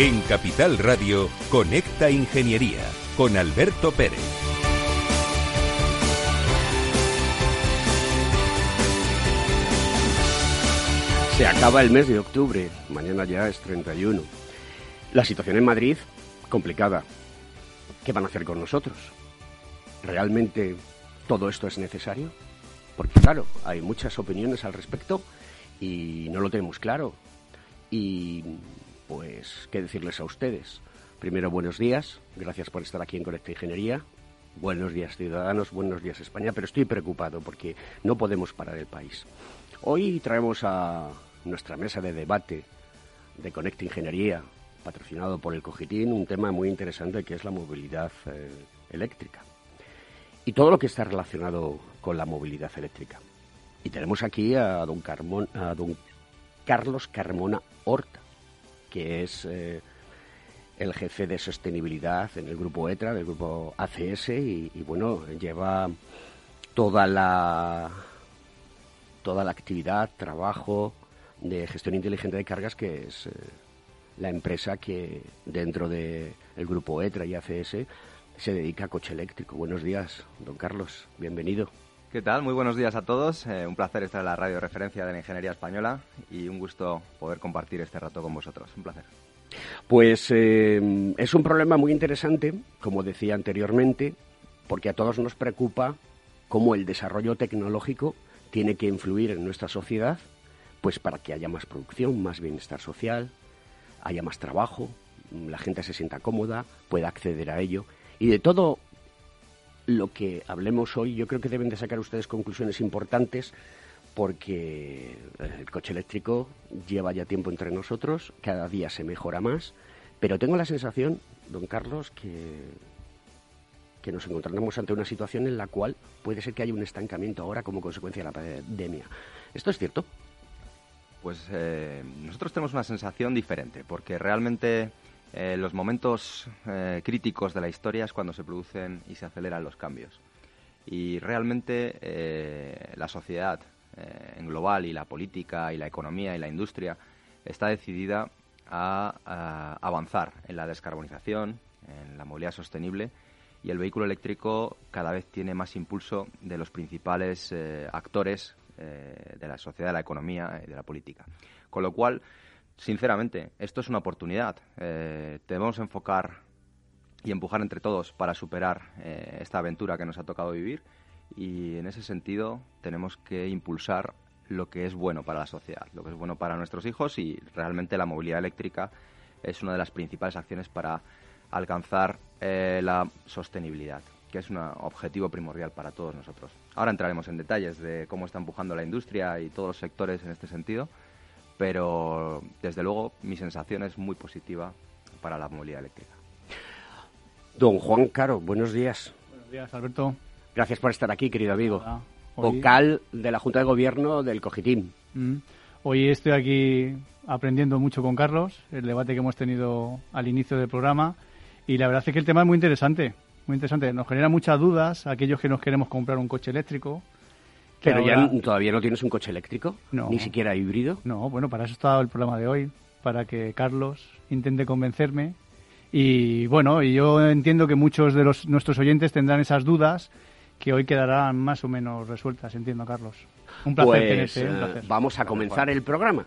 En Capital Radio, Conecta Ingeniería con Alberto Pérez. Se acaba el mes de octubre, mañana ya es 31. La situación en Madrid, complicada. ¿Qué van a hacer con nosotros? ¿Realmente todo esto es necesario? Porque claro, hay muchas opiniones al respecto y no lo tenemos claro. Y pues, ¿qué decirles a ustedes? Primero, buenos días. Gracias por estar aquí en Conecta Ingeniería. Buenos días, ciudadanos. Buenos días, España. Pero estoy preocupado porque no podemos parar el país. Hoy traemos a nuestra mesa de debate de Conecta Ingeniería, patrocinado por el Cogitín, un tema muy interesante que es la movilidad eh, eléctrica. Y todo lo que está relacionado con la movilidad eléctrica. Y tenemos aquí a don, a don Carlos Carmona Horta, que es eh, el jefe de sostenibilidad en el grupo ETRA, del grupo ACS, y, bueno, lleva toda la toda la actividad, trabajo de gestión inteligente de cargas, que es eh, la empresa que dentro del grupo ETRA y ACS se dedica a coche eléctrico. Buenos días, don Carlos, bienvenido. ¿Qué tal? Muy buenos días a todos. Eh, un placer estar en la radio referencia de la ingeniería española y un gusto poder compartir este rato con vosotros. Un placer. Pues eh, es un problema muy interesante, como decía anteriormente, porque a todos nos preocupa cómo el desarrollo tecnológico tiene que influir en nuestra sociedad, pues para que haya más producción, más bienestar social, haya más trabajo, la gente se sienta cómoda, pueda acceder a ello. Y de todo lo que hablemos hoy, yo creo que deben de sacar ustedes conclusiones importantes porque el coche eléctrico lleva ya tiempo entre nosotros, cada día se mejora más, pero tengo la sensación, don Carlos, que, que nos encontraremos ante una situación en la cual puede ser que haya un estancamiento ahora como consecuencia de la pandemia. ¿Esto es cierto? Pues eh, nosotros tenemos una sensación diferente, porque realmente eh, los momentos eh, críticos de la historia es cuando se producen y se aceleran los cambios. Y realmente eh, la sociedad en global y la política y la economía y la industria está decidida a, avanzar en la descarbonización, en la movilidad sostenible y el vehículo eléctrico cada vez tiene más impulso de los principales actores de la sociedad, de la economía y de la política. Con lo cual, sinceramente, esto es una oportunidad. Eh, debemos enfocar y empujar entre todos para superar eh, esta aventura que nos ha tocado vivir y en ese sentido tenemos que impulsar lo que es bueno para la sociedad, lo que es bueno para nuestros hijos y realmente la movilidad eléctrica es una de las principales acciones para alcanzar eh, la sostenibilidad, que es un objetivo primordial para todos nosotros. Ahora entraremos en detalles de cómo está empujando la industria y todos los sectores en este sentido, pero desde luego mi sensación es muy positiva para la movilidad eléctrica. Don Juan Caro, buenos días. Buenos días, Alberto. Gracias por estar aquí, querido amigo. Vocal de la Junta de Gobierno del Cogitín. Mm. Hoy estoy aquí aprendiendo mucho con Carlos, el debate que hemos tenido al inicio del programa, y la verdad es que el tema es muy interesante, muy interesante. Nos genera muchas dudas a aquellos que nos queremos comprar un coche eléctrico, pero ya todavía no tienes un coche eléctrico, no. ni siquiera híbrido. No, bueno, para eso está el programa de hoy, para que Carlos intente convencerme. Y bueno, y yo entiendo que muchos de los, nuestros oyentes tendrán esas dudas que hoy quedarán más o menos resueltas, entiendo, Carlos. Un placer pues, tenerte, un placer. vamos a comenzar el programa.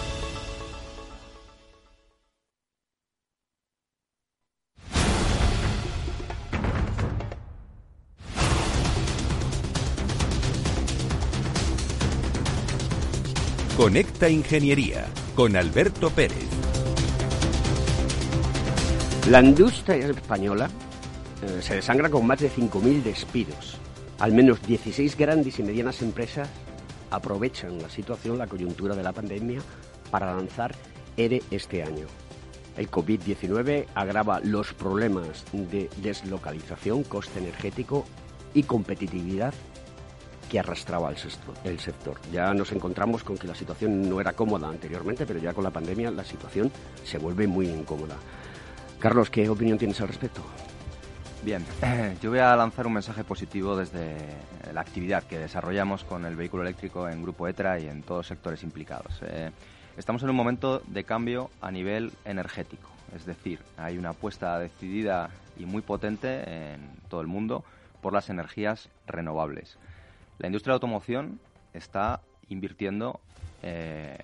Conecta Ingeniería con Alberto Pérez. La industria española eh, se desangra con más de 5.000 despidos. Al menos 16 grandes y medianas empresas aprovechan la situación, la coyuntura de la pandemia, para lanzar ERE este año. El COVID-19 agrava los problemas de deslocalización, coste energético y competitividad que arrastraba el el sector. Ya nos encontramos con que la situación no era cómoda anteriormente, pero ya con la pandemia la situación se vuelve muy incómoda. Carlos, ¿qué opinión tienes al respecto? Bien, yo voy a lanzar un mensaje positivo desde la actividad que desarrollamos con el vehículo eléctrico en Grupo ETRA y en todos los sectores implicados. Eh, estamos en un momento de cambio a nivel energético, es decir, hay una apuesta decidida y muy potente en todo el mundo por las energías renovables. La industria de automoción está invirtiendo, eh,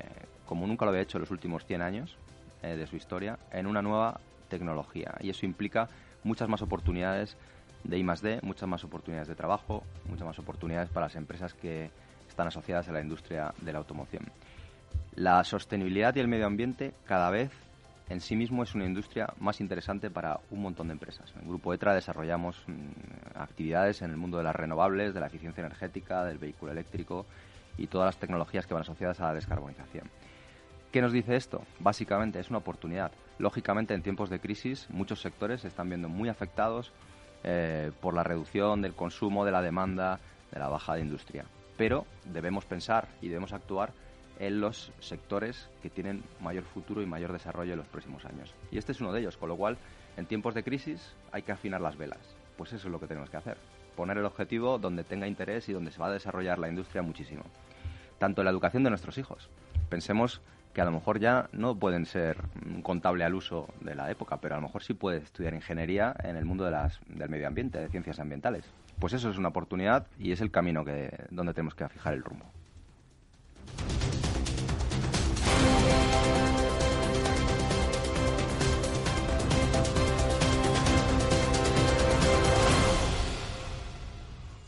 como nunca lo había hecho en los últimos 100 años eh, de su historia, en una nueva tecnología. Y eso implica muchas más oportunidades de I +D, muchas más oportunidades de trabajo, muchas más oportunidades para las empresas que están asociadas a la industria de la automoción. La sostenibilidad y el medio ambiente cada vez en sí mismo es una industria más interesante para un montón de empresas. En el Grupo ETRA desarrollamos mm, actividades en el mundo de las renovables, de la eficiencia energética, del vehículo eléctrico y todas las tecnologías que van asociadas a la descarbonización. ¿Qué nos dice esto? Básicamente es una oportunidad. Lógicamente, en tiempos de crisis, muchos sectores se están viendo muy afectados eh, por la reducción del consumo, de la demanda, de la baja de industria. Pero debemos pensar y debemos actuar en los sectores que tienen mayor futuro y mayor desarrollo en los próximos años. Y este es uno de ellos, con lo cual, en tiempos de crisis hay que afinar las velas. Pues eso es lo que tenemos que hacer. Poner el objetivo donde tenga interés y donde se va a desarrollar la industria muchísimo. Tanto la educación de nuestros hijos. Pensemos que a lo mejor ya no pueden ser contable al uso de la época, pero a lo mejor sí puede estudiar ingeniería en el mundo de las, del medio ambiente, de ciencias ambientales. Pues eso es una oportunidad y es el camino que, donde tenemos que fijar el rumbo.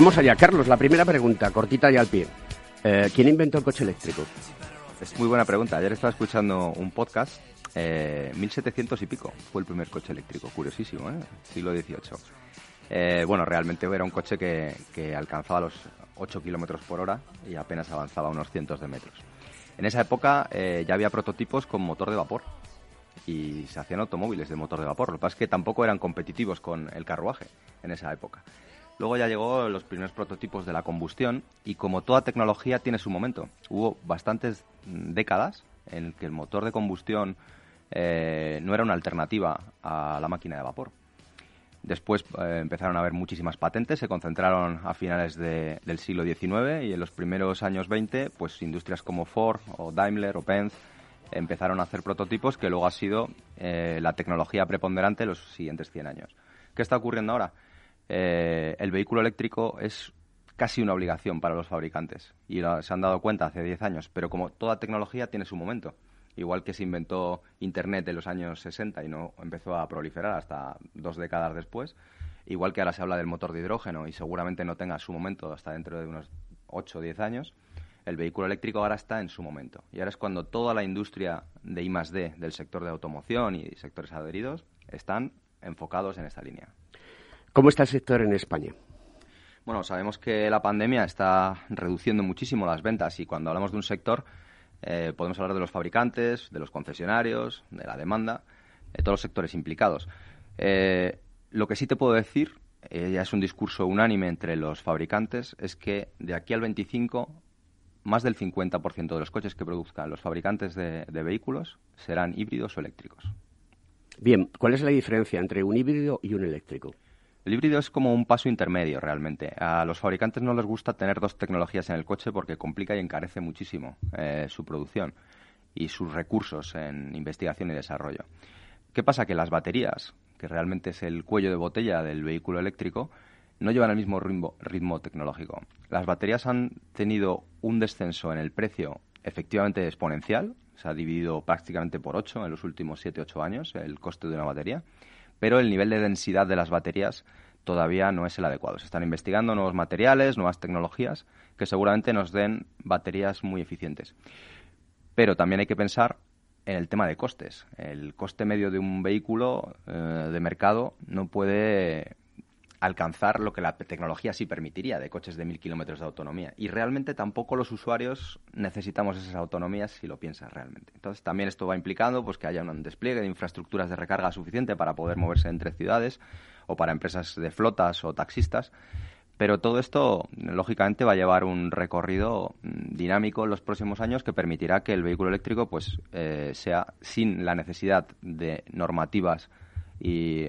Vamos allá, Carlos. La primera pregunta, cortita y al pie. Eh, ¿Quién inventó el coche eléctrico? Es muy buena pregunta. Ayer estaba escuchando un podcast, eh, 1700 y pico fue el primer coche eléctrico. Curiosísimo, ¿eh? Siglo XVIII. Eh, bueno, realmente era un coche que, alcanzaba los 8 kilómetros por hora y apenas avanzaba unos cientos de metros. En esa época eh, ya había prototipos con motor de vapor y se hacían automóviles de motor de vapor. Lo que pasa es que tampoco eran competitivos con el carruaje en esa época. Luego ya llegó los primeros prototipos de la combustión y como toda tecnología tiene su momento. Hubo bastantes décadas en que el motor de combustión eh, no era una alternativa a la máquina de vapor. Después eh, empezaron a haber muchísimas patentes, se concentraron a finales del siglo XIX y en los primeros años 20, pues industrias como Ford o Daimler o Benz empezaron a hacer prototipos que luego ha sido eh, la tecnología preponderante los siguientes 100 años. ¿Qué está ocurriendo ahora? Eh, el vehículo eléctrico es casi una obligación para los fabricantes y se han dado cuenta hace 10 años, pero como toda tecnología tiene su momento. Igual que se inventó Internet en los años 60 y no empezó a proliferar hasta dos décadas después, igual que ahora se habla del motor de hidrógeno y seguramente no tenga su momento hasta dentro de unos 8 o 10 años, el vehículo eléctrico ahora está en su momento. Y ahora es cuando toda la industria de I D del sector de automoción y sectores adheridos están enfocados en esta línea. ¿Cómo está el sector en España? Bueno, sabemos que la pandemia está reduciendo muchísimo las ventas y cuando hablamos de un sector eh, podemos hablar de los fabricantes, de los concesionarios, de la demanda, de todos los sectores implicados. Eh, lo que sí te puedo decir, eh, ya es un discurso unánime entre los fabricantes, es que de aquí al 25 más del 50% de los coches que produzcan los fabricantes de, vehículos serán híbridos o eléctricos. Bien, ¿cuál es la diferencia entre un híbrido y un eléctrico? El híbrido es como un paso intermedio realmente. A los fabricantes no les gusta tener dos tecnologías en el coche porque complica y encarece muchísimo eh, su producción y sus recursos en investigación y desarrollo. ¿Qué pasa? Que las baterías, que realmente es el cuello de botella del vehículo eléctrico, no llevan el mismo ritmo, tecnológico. Las baterías han tenido un descenso en el precio efectivamente exponencial, se ha dividido prácticamente por 8 en los últimos 7-8 años el coste de una batería, pero el nivel de densidad de las baterías todavía no es el adecuado. Se están investigando nuevos materiales, nuevas tecnologías que seguramente nos den baterías muy eficientes. Pero también hay que pensar en el tema de costes. El coste medio de un vehículo eh, de mercado no puede alcanzar lo que la tecnología sí permitiría de coches de mil kilómetros de autonomía. Y realmente tampoco los usuarios necesitamos esas autonomías si lo piensas realmente. Entonces también esto va implicando pues, que haya un despliegue de infraestructuras de recarga suficiente para poder moverse entre ciudades o para empresas de flotas o taxistas. Pero todo esto, lógicamente, va a llevar un recorrido mm, dinámico en los próximos años que permitirá que el vehículo eléctrico pues, eh, sea sin la necesidad de normativas y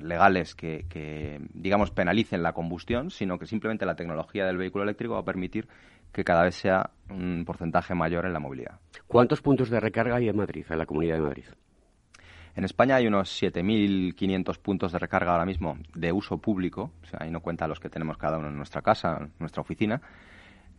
legales que, digamos, penalicen la combustión, sino que simplemente la tecnología del vehículo eléctrico va a permitir que cada vez sea un porcentaje mayor en la movilidad. ¿Cuántos puntos de recarga hay en Madrid, en la Comunidad de Madrid? En España hay unos 7.500 puntos de recarga ahora mismo de uso público, o sea, ahí no cuenta los que tenemos cada uno en nuestra casa, en nuestra oficina,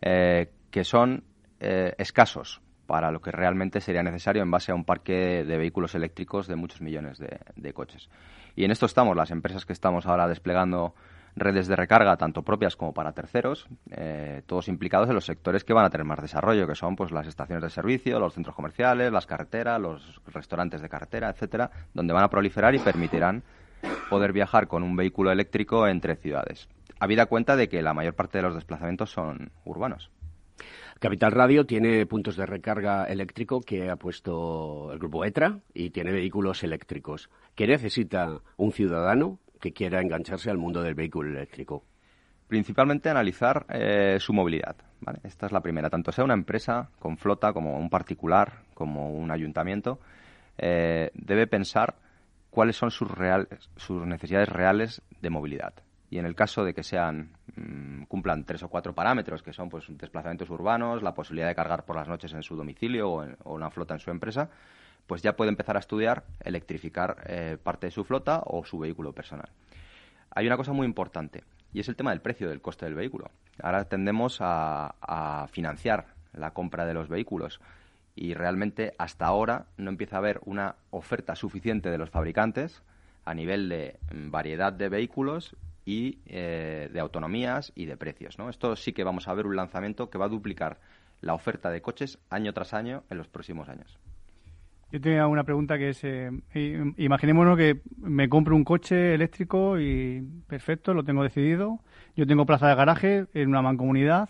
eh, que son eh, escasos para lo que realmente sería necesario en base a un parque de vehículos eléctricos de muchos millones de, coches. Y en esto estamos, las empresas que estamos ahora desplegando redes de recarga, tanto propias como para terceros, eh, todos implicados en los sectores que van a tener más desarrollo, que son pues las estaciones de servicio, los centros comerciales, las carreteras, los restaurantes de carretera, etcétera, donde van a proliferar y permitirán poder viajar con un vehículo eléctrico entre ciudades. Habida cuenta de que la mayor parte de los desplazamientos son urbanos. Capital Radio tiene puntos de recarga eléctrico que ha puesto el grupo ETRA y tiene vehículos eléctricos. ¿Qué necesita un ciudadano que quiera engancharse al mundo del vehículo eléctrico? Principalmente analizar eh, su movilidad. Esta es la primera. Tanto sea una empresa con flota como un particular, como un ayuntamiento, eh, debe pensar cuáles son sus, sus necesidades reales de movilidad y en el caso de que sean mm, cumplan tres o cuatro parámetros que son pues desplazamientos urbanos, la posibilidad de cargar por las noches en su domicilio o, una flota en su empresa, pues ya puede empezar a estudiar electrificar eh, parte de su flota o su vehículo personal. Hay una cosa muy importante y es el tema del precio del coste del vehículo. Ahora tendemos a financiar la compra de los vehículos y realmente hasta ahora no empieza a haber una oferta suficiente de los fabricantes a nivel de mm, variedad de vehículos y eh, de autonomías y de precios. ¿no? Esto sí que vamos a ver un lanzamiento que va a duplicar la oferta de coches año tras año en los próximos años. Yo tenía una pregunta que es, eh, imaginémonos que me compro un coche eléctrico y perfecto, lo tengo decidido, yo tengo plaza de garaje en una mancomunidad,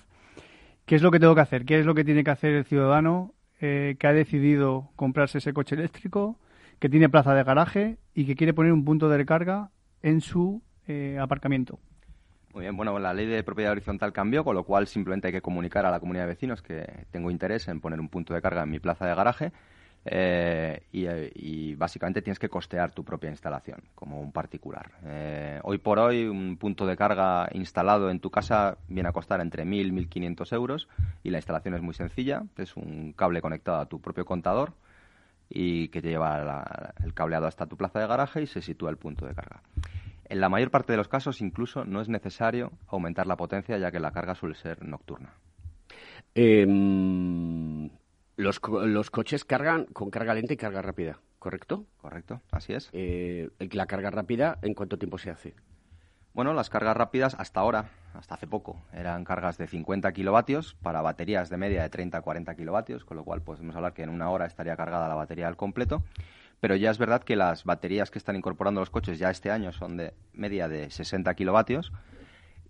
¿qué es lo que tengo que hacer? ¿Qué es lo que tiene que hacer el ciudadano eh, que ha decidido comprarse ese coche eléctrico, que tiene plaza de garaje y que quiere poner un punto de recarga en su eh, aparcamiento. Muy bien, bueno, la ley de propiedad horizontal cambió, con lo cual simplemente hay que comunicar a la comunidad de vecinos que tengo interés en poner un punto de carga en mi plaza de garaje eh, y, básicamente tienes que costear tu propia instalación como un particular. Eh, hoy por hoy un punto de carga instalado en tu casa viene a costar entre 1.000 y 1.500 euros y la instalación es muy sencilla, es un cable conectado a tu propio contador y que te lleva el cableado hasta tu plaza de garaje y se sitúa el punto de carga. En la mayor parte de los casos incluso no es necesario aumentar la potencia ya que la carga suele ser nocturna. Em, los, coches cargan con carga lenta y carga rápida. ¿correcto? Correcto, así es. Eh, la carga rápida, ¿en cuánto tiempo se hace? Bueno, las cargas rápidas hasta ahora, hasta hace poco, eran cargas de 50 kilovatios para baterías de media de 30 a 40 kilovatios, con lo cual podemos hablar que en una hora estaría cargada la batería al completo. Pero ya es verdad que las baterías que están incorporando los coches ya este año son de media de 60 kilovatios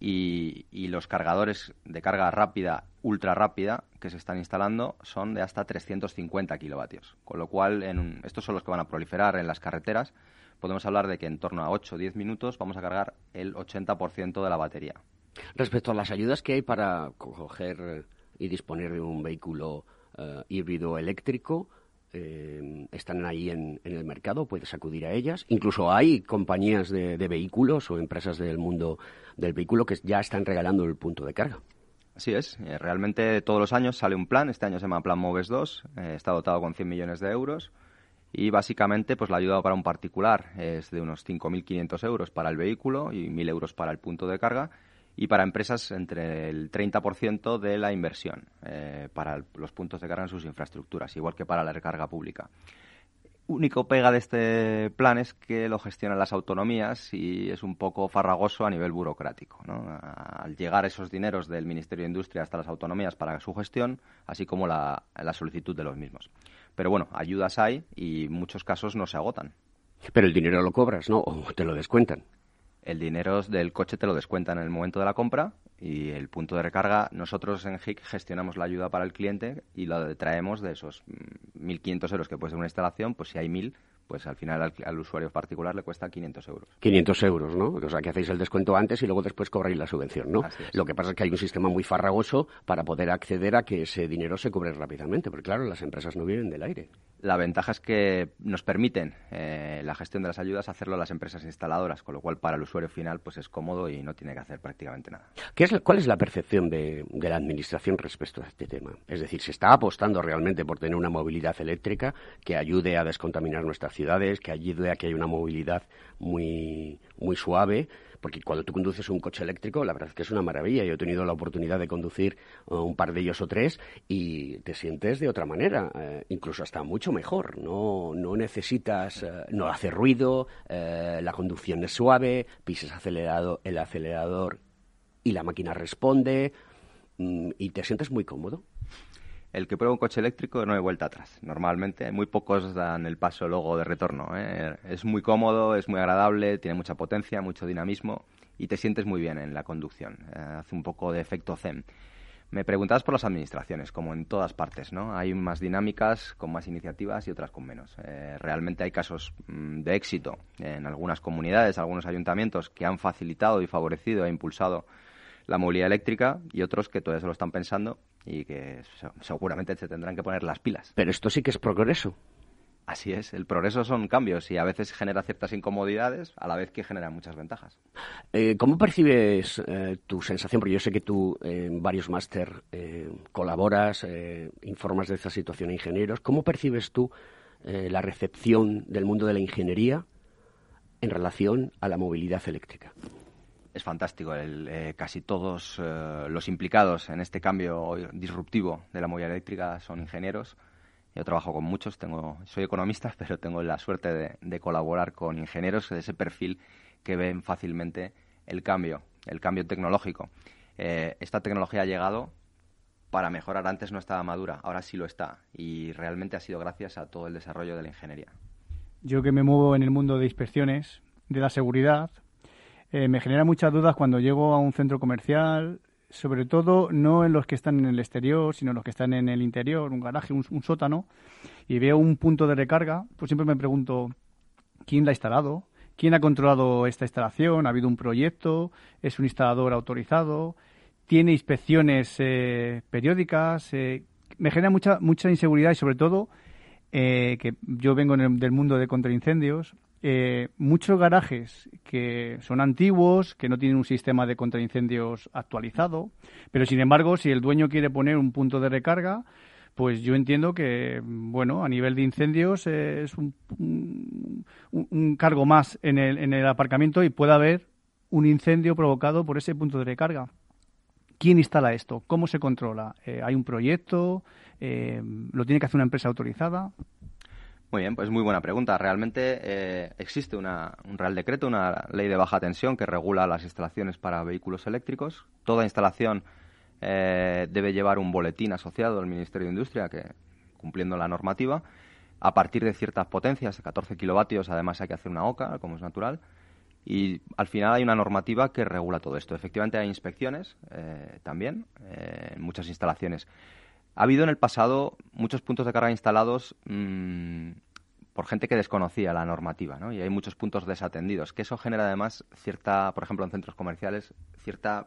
y, los cargadores de carga rápida, ultra rápida, que se están instalando son de hasta 350 kilovatios. Con lo cual, en estos son los que van a proliferar en las carreteras podemos hablar de que en torno a 8 o 10 minutos vamos a cargar el 80% de la batería. Respecto a las ayudas que hay para coger y disponer de un vehículo eh, híbrido eléctrico, eh, están ahí en, el mercado, puedes acudir a ellas. Incluso hay compañías de, vehículos o empresas del mundo del vehículo que ya están regalando el punto de carga. Así es, eh, realmente todos los años sale un plan, este año se llama Plan Moves 2, está dotado con 100 millones de euros. Y básicamente pues la ayuda para un particular es de unos 5.500 euros para el vehículo y 1.000 euros para el punto de carga y para empresas entre el 30% de la inversión eh, para los puntos de carga en sus infraestructuras, igual que para la recarga pública. Único pega de este plan es que lo gestionan las autonomías y es un poco farragoso a nivel burocrático. Al llegar esos dineros del Ministerio de Industria hasta las autonomías para su gestión, así como la solicitud de los mismos. Pero bueno, ayudas hay y muchos casos no se agotan. Pero el dinero lo cobras, ¿no? O te lo descuentan. El dinero del coche te lo descuentan en el momento de la compra y el punto de recarga, nosotros en HIC gestionamos la ayuda para el cliente y lo traemos de esos 1.500 euros que puede ser una instalación, pues si hay 1.000, pues al final al, usuario particular le cuesta 500 euros. 500 euros, ¿no? O sea, que hacéis el descuento antes y luego después cobráis la subvención, ¿no? Lo que pasa es que hay un sistema muy farragoso para poder acceder a que ese dinero se cobre rápidamente, porque claro, las empresas no viven del aire. La ventaja es que nos permiten eh, la gestión de las ayudas hacerlo las empresas instaladoras, con lo cual para el usuario final pues es cómodo y no tiene que hacer prácticamente nada. ¿Qué es, ¿Cuál es la percepción de, de la Administración respecto a este tema? Es decir, ¿se está apostando realmente por tener una movilidad eléctrica que ayude a descontaminar nuestras ciudades, que ayude a que haya una movilidad muy, muy suave, porque cuando tú conduces un coche eléctrico, la verdad es que es una maravilla. Yo he tenido la oportunidad de conducir uh, un par de ellos o tres y te sientes de otra manera, eh, incluso hasta mucho mejor. No, no necesitas, uh, no hace ruido, la conducción es suave, pises acelerado, el acelerador y la máquina responde mm, y te sientes muy cómodo el que prueba un coche eléctrico no hay vuelta atrás. Normalmente muy pocos dan el paso luego de retorno. ¿eh? Es muy cómodo, es muy agradable, tiene mucha potencia, mucho dinamismo y te sientes muy bien en la conducción. Eh, hace un poco de efecto zen. Me preguntabas por las administraciones, como en todas partes, ¿no? Hay más dinámicas con más iniciativas y otras con menos. Eh, realmente hay casos mm, de éxito en algunas comunidades, algunos ayuntamientos que han facilitado y favorecido e impulsado la movilidad eléctrica y otros que todavía se lo están pensando y que seguramente se tendrán que poner las pilas. Pero esto sí que es progreso. Así es, el progreso son cambios y a veces genera ciertas incomodidades a la vez que genera muchas ventajas. Eh, ¿Cómo percibes eh, tu sensación? Porque yo sé que tú en varios máster eh, colaboras, informas de esta situación a ingenieros. ¿Cómo percibes tú la recepción del mundo de la ingeniería en relación a la movilidad eléctrica? Es fantástico. Eh, casi todos eh, los implicados en este cambio disruptivo de la movilidad eléctrica son ingenieros. Yo trabajo con muchos, tengo, soy economista, pero tengo la suerte de, colaborar con ingenieros de ese perfil que ven fácilmente el cambio, el cambio tecnológico. Eh, esta tecnología ha llegado para mejorar. Antes no estaba madura, ahora sí lo está. Y realmente ha sido gracias a todo el desarrollo de la ingeniería. Yo que me muevo en el mundo de inspecciones, de la seguridad, eh, me genera muchas dudas cuando llego a un centro comercial, sobre todo no en los que están en el exterior, sino en los que están en el interior, un garaje, un, sótano, y veo un punto de recarga, pues siempre me pregunto quién la ha instalado, quién ha controlado esta instalación, ha habido un proyecto, es un instalador autorizado, tiene inspecciones eh, periódicas, eh, me genera mucha mucha inseguridad y sobre todo que yo vengo del mundo de contraincendios eh, muchos garajes que son antiguos, que no tienen un sistema de contraincendios actualizado, pero sin embargo, si el dueño quiere poner un punto de recarga, pues yo entiendo que, bueno, a nivel de incendios es un, un, cargo más en el, en el aparcamiento y puede haber un incendio provocado por ese punto de recarga. ¿Quién instala esto? ¿Cómo se controla? Eh, ¿Hay un proyecto? Eh, ¿Lo tiene que hacer una empresa autorizada? Muy bien, pues muy buena pregunta. Realmente eh, existe una, un Real Decreto, una ley de baja tensión que regula las instalaciones para vehículos eléctricos. Toda instalación eh, debe llevar un boletín asociado al Ministerio de Industria, que cumpliendo la normativa. A partir de ciertas potencias, 14 kilovatios, además hay que hacer una OCA, como es natural. Y al final hay una normativa que regula todo esto. Efectivamente hay inspecciones eh, también en muchas instalaciones. Ha habido en el pasado muchos puntos de carga instalados mm, por gente que desconocía la normativa, ¿no? Y hay muchos puntos desatendidos, que eso genera además cierta, por ejemplo, en centros comerciales, cierta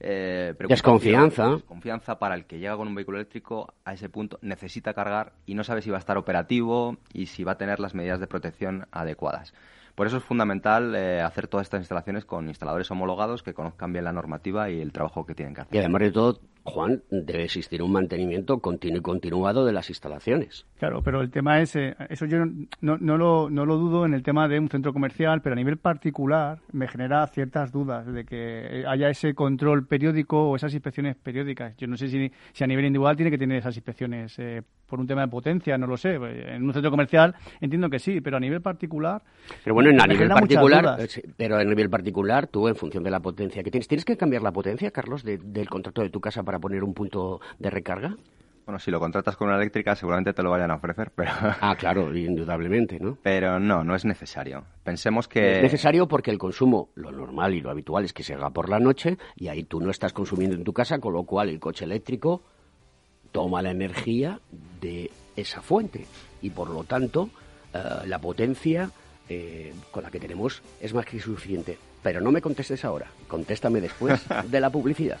eh, desconfianza. Desconfianza para el que llega con un vehículo eléctrico a ese punto, necesita cargar y no sabe si va a estar operativo y si va a tener las medidas de protección adecuadas. Por eso es fundamental eh, hacer todas estas instalaciones con instaladores homologados que conozcan bien la normativa y el trabajo que tienen que hacer. Y además de todo, Juan, debe existir un mantenimiento continuo y continuado de las instalaciones. Claro, pero el tema es, eh, eso yo no, no, lo, no lo dudo en el tema de un centro comercial, pero a nivel particular me genera ciertas dudas de que haya ese control periódico o esas inspecciones periódicas. Yo no sé si, si a nivel individual tiene que tener esas inspecciones eh, por un tema de potencia, no lo sé. En un centro comercial entiendo que sí, pero a nivel particular. Pero bueno, en a nivel particular, eh, pero a nivel particular, tú en función de la potencia que tienes, ¿tienes que cambiar la potencia, Carlos, del contrato de tu casa para poner un punto de recarga? Bueno, si lo contratas con una eléctrica, seguramente te lo vayan a ofrecer, pero... Ah, claro, indudablemente, ¿no? Pero no, no es necesario. Pensemos que... Es necesario porque el consumo, lo normal y lo habitual es que se haga por la noche y ahí tú no estás consumiendo en tu casa, con lo cual el coche eléctrico toma la energía de esa fuente y por lo tanto eh, la potencia eh, con la que tenemos es más que suficiente. Pero no me contestes ahora, contéstame después de la publicidad.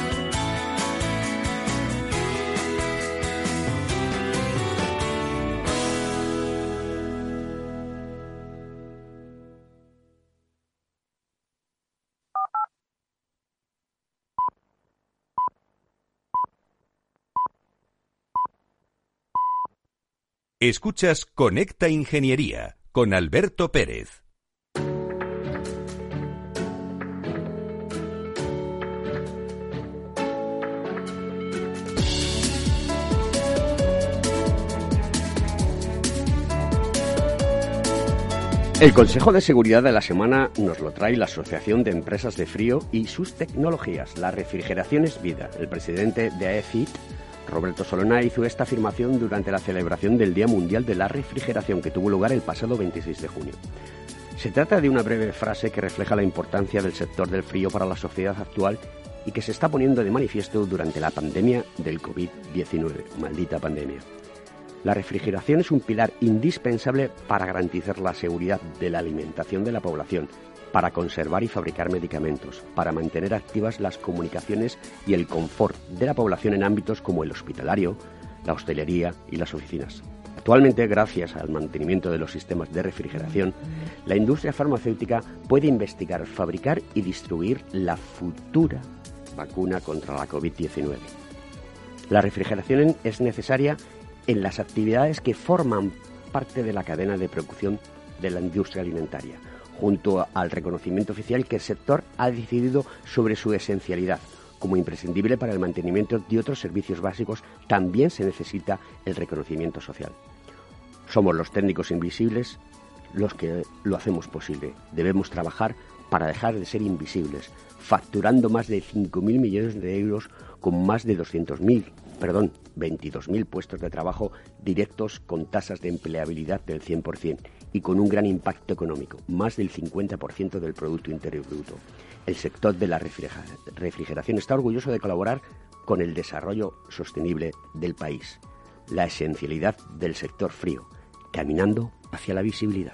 Escuchas Conecta Ingeniería con Alberto Pérez. El Consejo de Seguridad de la Semana nos lo trae la Asociación de Empresas de Frío y sus tecnologías. La refrigeración es vida. El presidente de AEFIT Roberto Solona hizo esta afirmación durante la celebración del Día Mundial de la Refrigeración que tuvo lugar el pasado 26 de junio. Se trata de una breve frase que refleja la importancia del sector del frío para la sociedad actual y que se está poniendo de manifiesto durante la pandemia del COVID-19, maldita pandemia. La refrigeración es un pilar indispensable para garantizar la seguridad de la alimentación de la población, para conservar y fabricar medicamentos, para mantener activas las comunicaciones y el confort de la población en ámbitos como el hospitalario, la hostelería y las oficinas. Actualmente, gracias al mantenimiento de los sistemas de refrigeración, la industria farmacéutica puede investigar, fabricar y distribuir la futura vacuna contra la COVID-19. La refrigeración es necesaria en las actividades que forman parte de la cadena de producción de la industria alimentaria, junto al reconocimiento oficial que el sector ha decidido sobre su esencialidad. Como imprescindible para el mantenimiento de otros servicios básicos, también se necesita el reconocimiento social. Somos los técnicos invisibles los que lo hacemos posible. Debemos trabajar para dejar de ser invisibles, facturando más de 5.000 millones de euros con más de 200.000, perdón, 22.000 puestos de trabajo directos con tasas de empleabilidad del 100% y con un gran impacto económico, más del 50% del Producto Interior Bruto. El sector de la refrigeración está orgulloso de colaborar con el desarrollo sostenible del país. La esencialidad del sector frío, caminando hacia la visibilidad.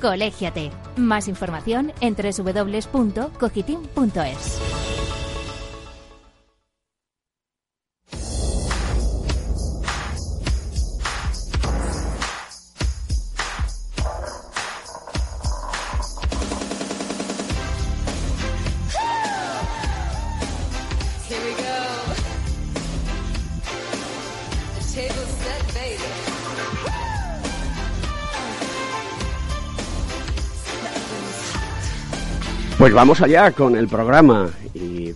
Colégiate. Más información en www.cogitim.es. Pues vamos allá con el programa y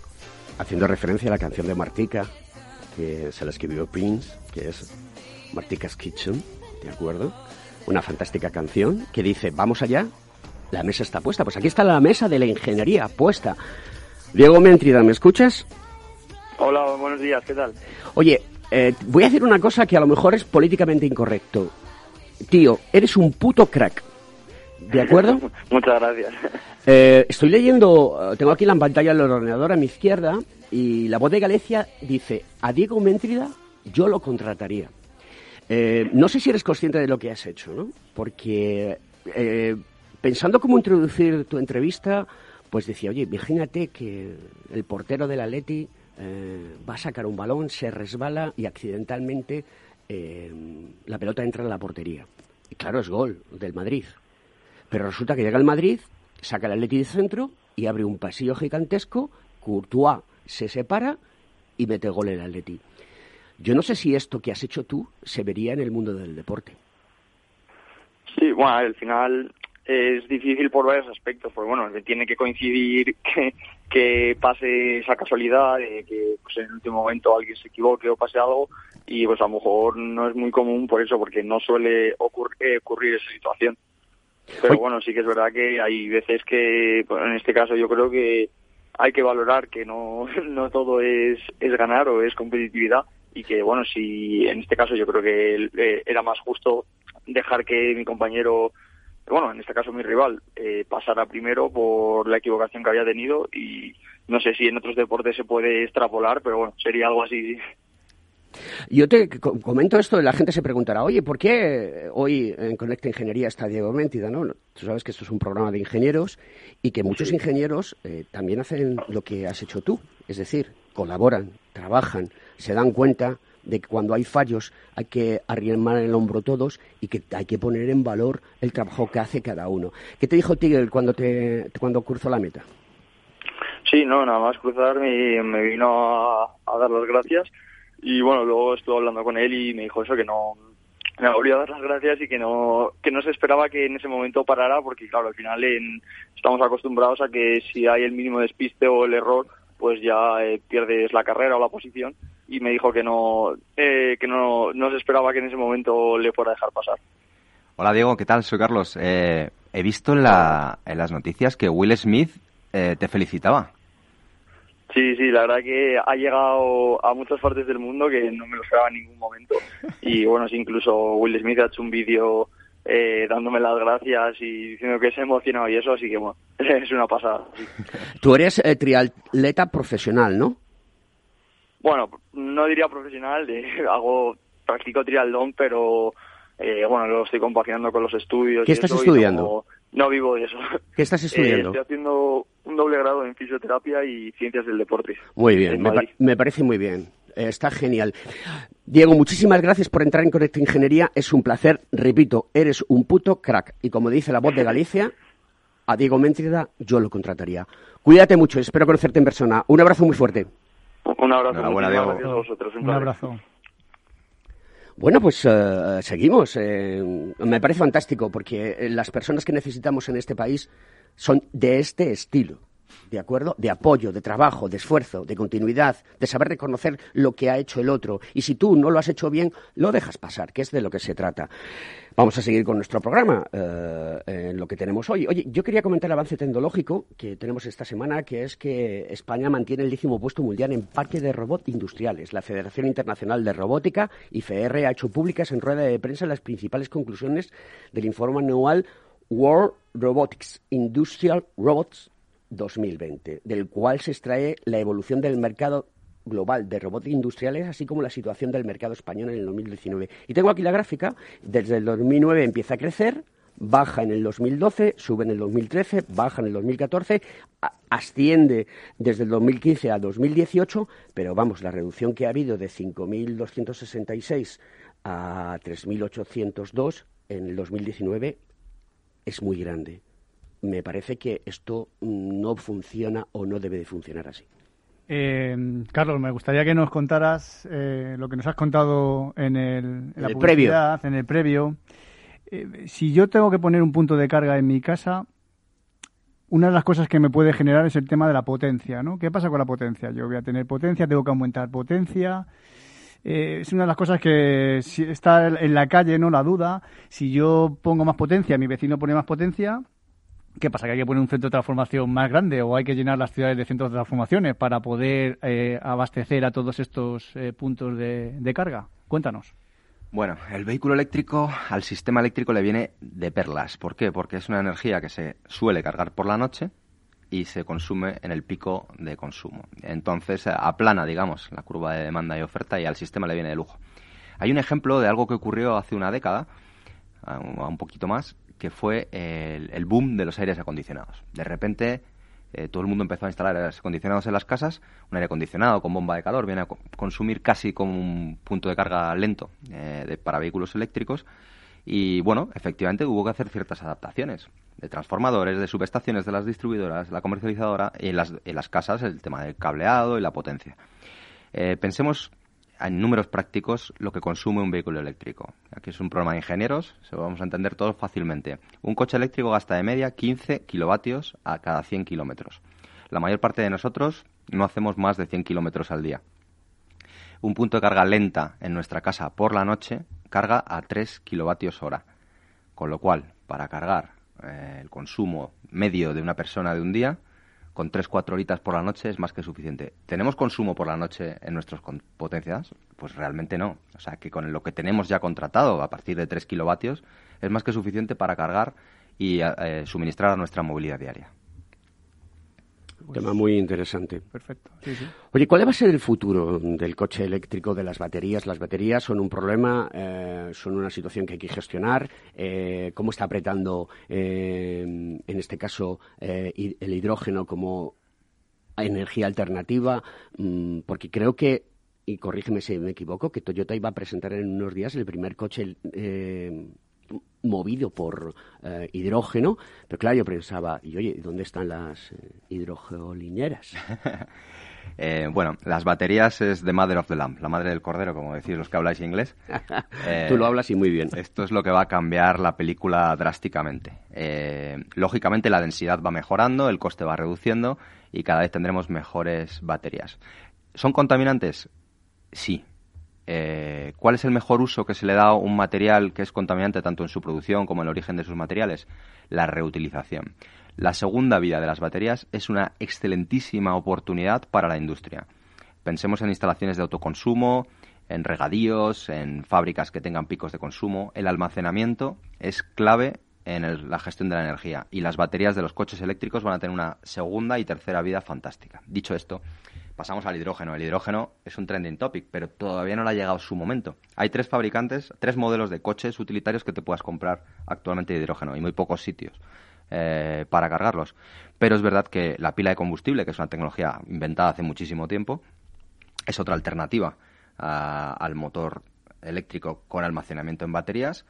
haciendo referencia a la canción de Martica, que se la escribió Prince, que es Martica's Kitchen, ¿de acuerdo? Una fantástica canción que dice, vamos allá, la mesa está puesta. Pues aquí está la mesa de la ingeniería puesta. Diego Mentrida, ¿me escuchas? Hola, buenos días, ¿qué tal? Oye, eh, voy a decir una cosa que a lo mejor es políticamente incorrecto. Tío, eres un puto crack. ¿De acuerdo? Muchas gracias. Eh, estoy leyendo, eh, tengo aquí la pantalla del ordenador a mi izquierda y la voz de Galicia dice, a Diego Méntrida yo lo contrataría. Eh, no sé si eres consciente de lo que has hecho, ¿no? Porque pensando cómo introducir tu entrevista, pues decía, oye, imagínate que el portero del Atleti va a sacar un balón, se resbala y accidentalmente la pelota entra en la portería. Y claro, es gol del Madrid. Pero resulta que llega el Madrid, saca el Atleti de centro y abre un pasillo gigantesco, Courtois se separa y mete gol el Atleti. Yo no sé si esto que has hecho tú se vería en el mundo del deporte. Sí, bueno, al final es difícil por varios aspectos, porque bueno, tiene que coincidir que, pase esa casualidad que pues, en el último momento alguien se equivoque o pase algo y pues a lo mejor no es muy común por eso, porque no suele eh, ocurrir esa situación. Pero bueno, sí que es verdad que hay veces que, en este caso yo creo que hay que valorar que no, no todo es, es ganar o es competitividad y que bueno, si en este caso yo creo que eh, era más justo dejar que mi compañero bueno, en este caso mi rival, eh, pasara primero por la equivocación que había tenido y no sé si en otros deportes se puede extrapolar, pero bueno, sería algo así. Yo te comento esto, la gente se preguntará, oye, ¿por qué hoy en Conecta Ingeniería está Diego Méntida? ¿no? Tú sabes que esto es un programa de ingenieros y que muchos ingenieros eh, también hacen lo que has hecho tú, es decir, colaboran, trabajan, se dan cuenta de que cuando hay fallos hay que arrimar el hombro todos y que hay que poner en valor el trabajo que hace cada uno. ¿Qué te dijo Tigel cuando, te, cuando cruzó la meta? Sí, no, nada más cruzar me, me vino a, dar las gracias y bueno, luego estuve hablando con él y me dijo eso, que no me volvió a dar las gracias y que no que no se esperaba que en ese momento parara porque claro, al final estamos acostumbrados a que si hay el mínimo despiste o el error, pues ya eh, pierdes la carrera o la posición y me dijo que no eh, que no, no se esperaba que en ese momento le fuera a dejar pasar. Hola Diego, ¿qué tal? Soy Carlos. Eh, he visto en, la, en las noticias que Will Smith eh, te felicitaba. Sí, sí, la verdad que ha llegado a muchas partes del mundo que no me lo esperaba en ningún momento. Y bueno, sí, incluso Will Smith ha hecho un vídeo eh, dándome las gracias y diciendo que se ha emocionado y eso, así que bueno, es una pasada. Tú eres triatleta profesional, ¿no? Bueno, no diría profesional, hago practico triatlón, pero eh, bueno, lo estoy compaginando con los estudios. ¿Qué estás estudiando? No, vivo de eso. ¿Qué estás estudiando? estoy haciendo un doble grado en fisioterapia y ciencias del deporte. Muy bien, me, parece muy bien. está genial. Diego, muchísimas gracias por entrar en Conecta Ingeniería. Es un placer. Repito, eres un puto crack. Y como dice la voz de Galicia, a Diego Méntrida yo lo contrataría. Cuídate mucho, espero conocerte en persona. Un abrazo muy fuerte. Un abrazo. a vosotros. Un, abrazo. Bueno, pues eh, seguimos. Eh, me parece fantástico porque las personas que necesitamos en este país son de este estilo. ¿de acuerdo? De apoyo, de trabajo, de esfuerzo, de continuidad, de saber reconocer lo que ha hecho el otro. Y si tú no lo has hecho bien, lo dejas pasar, que es de lo que se trata. Vamos a seguir con nuestro programa, eh, en lo que tenemos hoy. Oye, yo quería comentar el avance tecnológico que tenemos esta semana, que es que España mantiene el décimo puesto mundial en parque de robots industriales. La Federación Internacional de Robótica, IFR, ha hecho públicas en rueda de prensa las principales conclusiones del informe anual World Robotics Industrial Robots 2020, del cual se extrae la evolución del mercado global de robots industriales, así como la situación del mercado español en el 2019. Y tengo aquí la gráfica, desde el 2009 empieza a crecer, baja en el 2012, sube en el 2013, baja en el 2014, asciende desde el 2015 a 2018, pero vamos, la reducción que ha habido de 5.266 a 3.802 en el 2019 es muy grande me parece que esto no funciona o no debe de funcionar así. Eh, Carlos, me gustaría que nos contaras eh, lo que nos has contado en, el, en la publicidad, en el previo. Eh, si yo tengo que poner un punto de carga en mi casa, una de las cosas que me puede generar es el tema de la potencia, ¿no? ¿Qué pasa con la potencia? Yo voy a tener potencia, tengo que aumentar potencia. es una de las cosas que si está en la calle, no la duda. Si yo pongo más potencia, mi vecino pone más potencia, ¿Qué pasa? ¿Que hay que poner un centro de transformación más grande o hay que llenar las ciudades de centros de transformaciones para poder eh, abastecer a todos estos eh, puntos de, carga? Cuéntanos. Bueno, el vehículo eléctrico al sistema eléctrico le viene de perlas. ¿Por qué? Porque es una energía que se suele cargar por la noche y se consume en el pico de consumo. Entonces aplana, digamos, la curva de demanda y oferta y al sistema le viene de lujo. Hay un ejemplo de algo que ocurrió hace una década, un poquito más, que fue el, boom de los aires acondicionados. De repente, eh, todo el mundo empezó a instalar aires acondicionados en las casas. Un aire acondicionado con bomba de calor viene a consumir casi como un punto de carga lento eh, para vehículos eléctricos. Y bueno, efectivamente hubo que hacer ciertas adaptaciones de transformadores, de subestaciones de las distribuidoras, la comercializadora y en las, en las casas el tema del cableado y la potencia. Eh, pensemos en números prácticos lo que consume un vehículo eléctrico. Aquí es un problema de ingenieros, se lo vamos a entender todos fácilmente. Un coche eléctrico gasta de media 15 kilovatios a cada 100 kilómetros. La mayor parte de nosotros no hacemos más de 100 kilómetros al día. Un punto de carga lenta en nuestra casa por la noche carga a 3 kilovatios hora. Con lo cual, para cargar eh, el consumo medio de una persona de un día, con 3-4 horitas por la noche es más que suficiente. ¿Tenemos consumo por la noche en nuestras potencias? Pues realmente no. O sea, que con lo que tenemos ya contratado a partir de 3 kilovatios es más que suficiente para cargar y eh, suministrar a nuestra movilidad diaria. Tema muy interesante. Perfecto. Oye, ¿cuál va a ser el futuro del coche eléctrico, de las baterías? Las baterías son un problema, eh, son una situación que hay que gestionar. Eh, ¿Cómo está apretando, eh, en este caso, el hidrógeno como energía alternativa? Mm, porque creo que y corrígeme si me equivoco, que Toyota iba a presentar en unos días el primer coche movido por eh, hidrógeno, pero claro, yo pensaba, y oye, ¿dónde están las eh, hidrogelineras? Eh, bueno, las baterías es the mother of the lamb, la madre del cordero, como decís los que habláis inglés. Tú lo hablas y muy bien. Esto es lo que va a cambiar la película drásticamente. lógicamente la densidad va mejorando, el coste va reduciendo y cada vez tendremos mejores baterías. ¿Son contaminantes? Sí, eh, ¿cuál es el mejor uso que se le da a un material que es contaminante tanto en su producción como en el origen de sus materiales? La reutilización. La segunda vida de las baterías es una excelentísima oportunidad para la industria. Pensemos en instalaciones de autoconsumo, en regadíos, en fábricas que tengan picos de consumo. El almacenamiento es clave en la gestión de la energía y las baterías de los coches eléctricos van a tener una segunda y tercera vida fantástica. Dicho esto, pasamos al hidrógeno. El hidrógeno es un trending topic, pero todavía no le ha llegado su momento. Hay tres fabricantes, tres modelos de coches utilitarios que te puedas comprar actualmente de hidrógeno y muy pocos sitios eh, para cargarlos. Pero es verdad que la pila de combustible, que es una tecnología inventada hace muchísimo tiempo, es otra alternativa al motor eléctrico con almacenamiento en baterías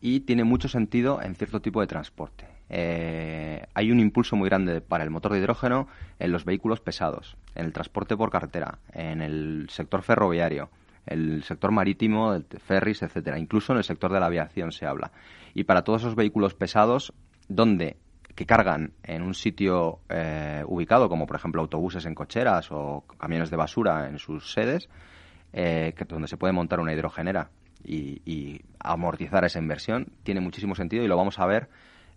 y tiene mucho sentido en cierto tipo de transporte. Eh, hay un impulso muy grande para el motor de hidrógeno en los vehículos pesados, en el transporte por carretera, en el sector ferroviario, el sector marítimo, el ferries, etcétera. Incluso en el sector de la aviación se habla. Y para todos esos vehículos pesados, donde que cargan en un sitio eh, ubicado, como por ejemplo autobuses en cocheras o camiones de basura en sus sedes, eh, donde se puede montar una hidrogenera y, amortizar esa inversión, tiene muchísimo sentido y lo vamos a ver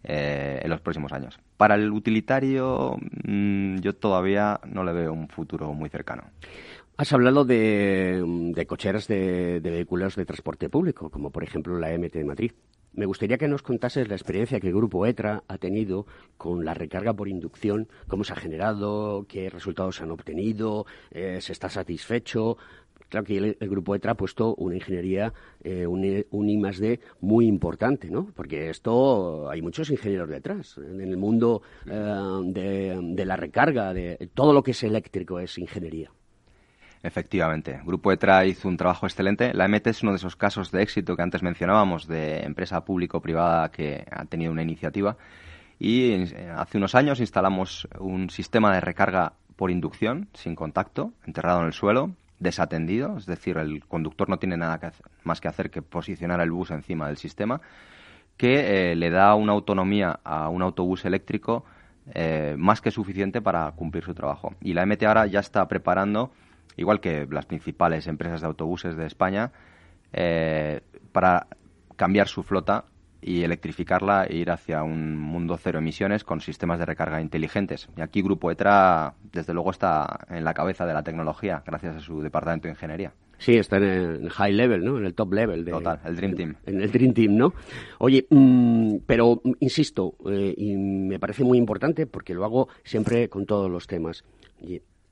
eh, en los próximos años. Para el utilitario, mm, yo todavía no le veo un futuro muy cercano. Has hablado de, cocheras de, vehículos de transporte público, como por ejemplo la MT de Madrid. Me gustaría que nos contases la experiencia que el Grupo ETRA ha tenido con la recarga por inducción, cómo se ha generado, qué resultados han obtenido, eh, se está satisfecho, Claro que el, grupo ETRA ha puesto una ingeniería, eh, un, un I más D muy importante, ¿no? Porque esto hay muchos ingenieros detrás. En el mundo eh, de, la recarga, de todo lo que es eléctrico es ingeniería. Efectivamente, Grupo ETRA hizo un trabajo excelente. La MT es uno de esos casos de éxito que antes mencionábamos de empresa público-privada que ha tenido una iniciativa. Y eh, hace unos años instalamos un sistema de recarga por inducción, sin contacto, enterrado en el suelo, desatendido, es decir, el conductor no tiene nada más que hacer que posicionar el bus encima del sistema, que eh, le da una autonomía a un autobús eléctrico eh, más que suficiente para cumplir su trabajo. Y la MT ahora ya está preparando, igual que las principales empresas de autobuses de España, eh, para cambiar su flota y electrificarla e ir hacia un mundo cero emisiones con sistemas de recarga inteligentes. Y aquí Grupo ETRA, desde luego, está en la cabeza de la tecnología, gracias a su departamento de ingeniería. Sí, está en el high level, ¿no? En el top level. De, Total, el Dream Team. En, el Dream Team, ¿no? Oye, mm, pero insisto, eh, y me parece muy importante porque lo hago siempre con todos los temas.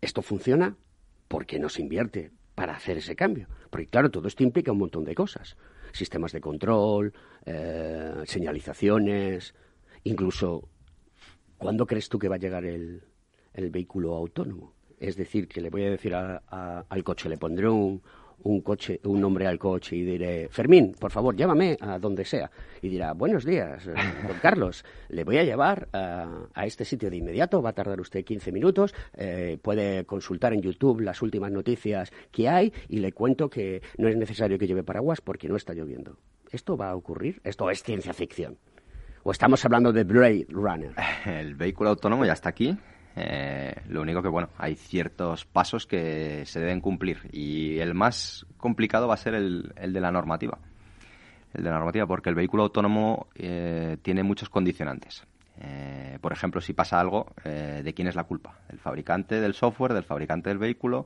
Esto funciona porque no se invierte para hacer ese cambio. Porque claro, todo esto implica un montón de cosas sistemas de control, eh, señalizaciones, incluso ¿cuándo crees tú que va a llegar el, el vehículo autónomo? Es decir, que le voy a decir al coche, le pondré un, un coche, un nombre al coche y diré, Fermín, por favor, llévame a donde sea. Y dirá, buenos días, eh, don Carlos, le voy a llevar a, este sitio de inmediato, va a tardar usted 15 minutos, eh, puede consultar en YouTube las últimas noticias que hay y le cuento que no es necesario que lleve paraguas porque no está lloviendo. ¿Esto va a ocurrir? Esto es ciencia ficción. ¿O estamos hablando de Blade Runner? El vehículo autónomo ya está aquí. Eh, lo único que, bueno, hay ciertos pasos que se deben cumplir y el más complicado va a ser el, de la normativa. El de la normativa porque el vehículo autónomo eh, tiene muchos condicionantes. Eh, por ejemplo, si pasa algo, ¿de quién es la culpa? ¿Del fabricante del software, del fabricante del vehículo?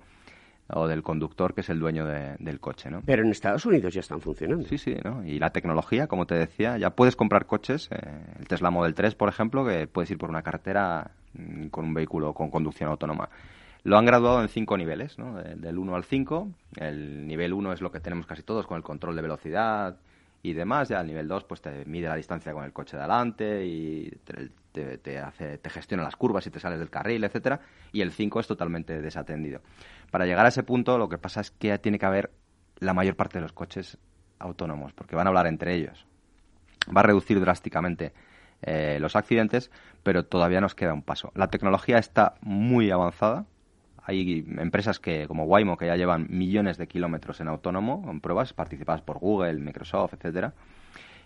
O del conductor que es el dueño del coche, ¿no? Pero en Estados Unidos ya están funcionando. Sí, sí, ¿no? Y la tecnología, como te decía, ya puedes comprar coches, eh, el Tesla Model 3, por ejemplo, que puedes ir por una carretera mm, con un vehículo con conducción autónoma. Lo han graduado en cinco niveles, ¿no? Del 1 al 5. El nivel 1 es lo que tenemos casi todos, con el control de velocidad y demás. Ya el nivel 2 pues te mide la distancia con el coche de adelante y te, hace, te gestiona las curvas y te sales del carril, etcétera. Y el 5 es totalmente desatendido. Para llegar a ese punto, lo que pasa es que tiene que haber la mayor parte de los coches autónomos, porque van a hablar entre ellos. Va a reducir drásticamente eh, los accidentes, pero todavía nos queda un paso. La tecnología está muy avanzada. Hay empresas que, como Waymo, que ya llevan millones de kilómetros en autónomo, en pruebas participadas por Google, Microsoft, etcétera.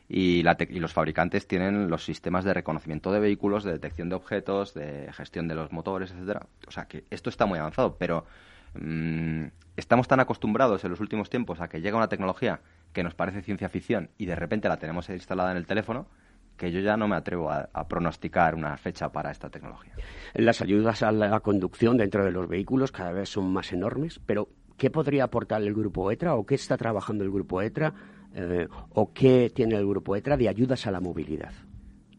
Y, y, los fabricantes tienen los sistemas de reconocimiento de vehículos, de detección de objetos, de gestión de los motores, etcétera. O sea que esto está muy avanzado, pero Mm, estamos tan acostumbrados en los últimos tiempos a que llega una tecnología que nos parece ciencia ficción y de repente la tenemos instalada en el teléfono que yo ya no me atrevo a, pronosticar una fecha para esta tecnología. Las ayudas a la conducción dentro de los vehículos cada vez son más enormes, pero ¿qué podría aportar el grupo ETRA o qué está trabajando el grupo ETRA eh, o qué tiene el grupo ETRA de ayudas a la movilidad?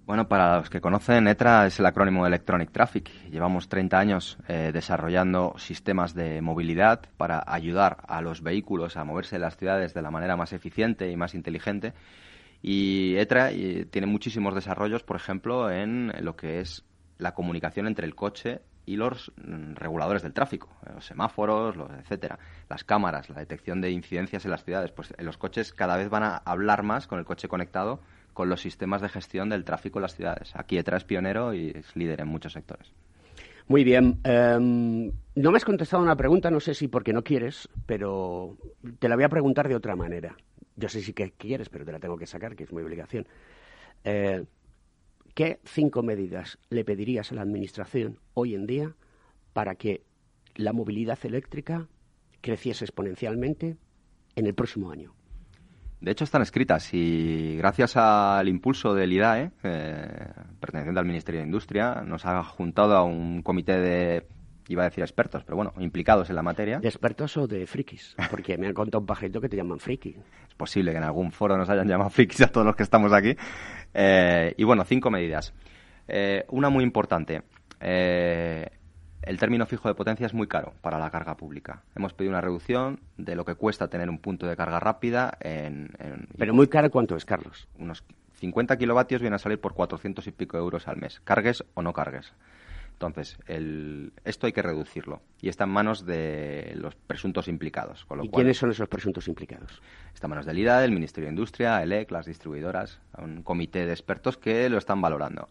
Bueno, para los que conocen, ETRA es el acrónimo de Electronic Traffic. Llevamos 30 años eh, desarrollando sistemas de movilidad para ayudar a los vehículos a moverse en las ciudades de la manera más eficiente y más inteligente. Y ETRA eh, tiene muchísimos desarrollos, por ejemplo, en lo que es la comunicación entre el coche y los mm, reguladores del tráfico, eh, los semáforos, los, etcétera, las cámaras, la detección de incidencias en las ciudades. Pues los coches cada vez van a hablar más con el coche conectado con los sistemas de gestión del tráfico en las ciudades. Aquí ETRA es pionero y es líder en muchos sectores. Muy bien. Em, no me has contestado una pregunta, no sé si porque no quieres, pero te la voy a preguntar de otra manera. Yo sé si que quieres, pero te la tengo que sacar, que es mi obligación. Eh, ¿Qué cinco medidas le pedirías a la Administración hoy en día para que la movilidad eléctrica creciese exponencialmente en el próximo año? De hecho, están escritas y gracias al impulso del IDAE, eh, perteneciente al Ministerio de Industria, nos ha juntado a un comité de, iba a decir expertos, pero bueno, implicados en la materia. ¿De expertos o de frikis? Porque me han contado un pajarito que te llaman friki. Es posible que en algún foro nos hayan llamado frikis a todos los que estamos aquí. Eh, y bueno, cinco medidas. Eh, una muy importante. Eh, el término fijo de potencia es muy caro para la carga pública. Hemos pedido una reducción de lo que cuesta tener un punto de carga rápida en... ¿Pero muy caro cuánto es, Carlos? Unos 50 kilovatios vienen a salir por 400 y pico euros al mes, cargues o no cargues. Entonces, esto hay que reducirlo y está en manos de los presuntos implicados. ¿Y quiénes son esos presuntos implicados? Está en manos del IDA, del Ministerio de Industria, ELEC, las distribuidoras, un comité de expertos que lo están valorando.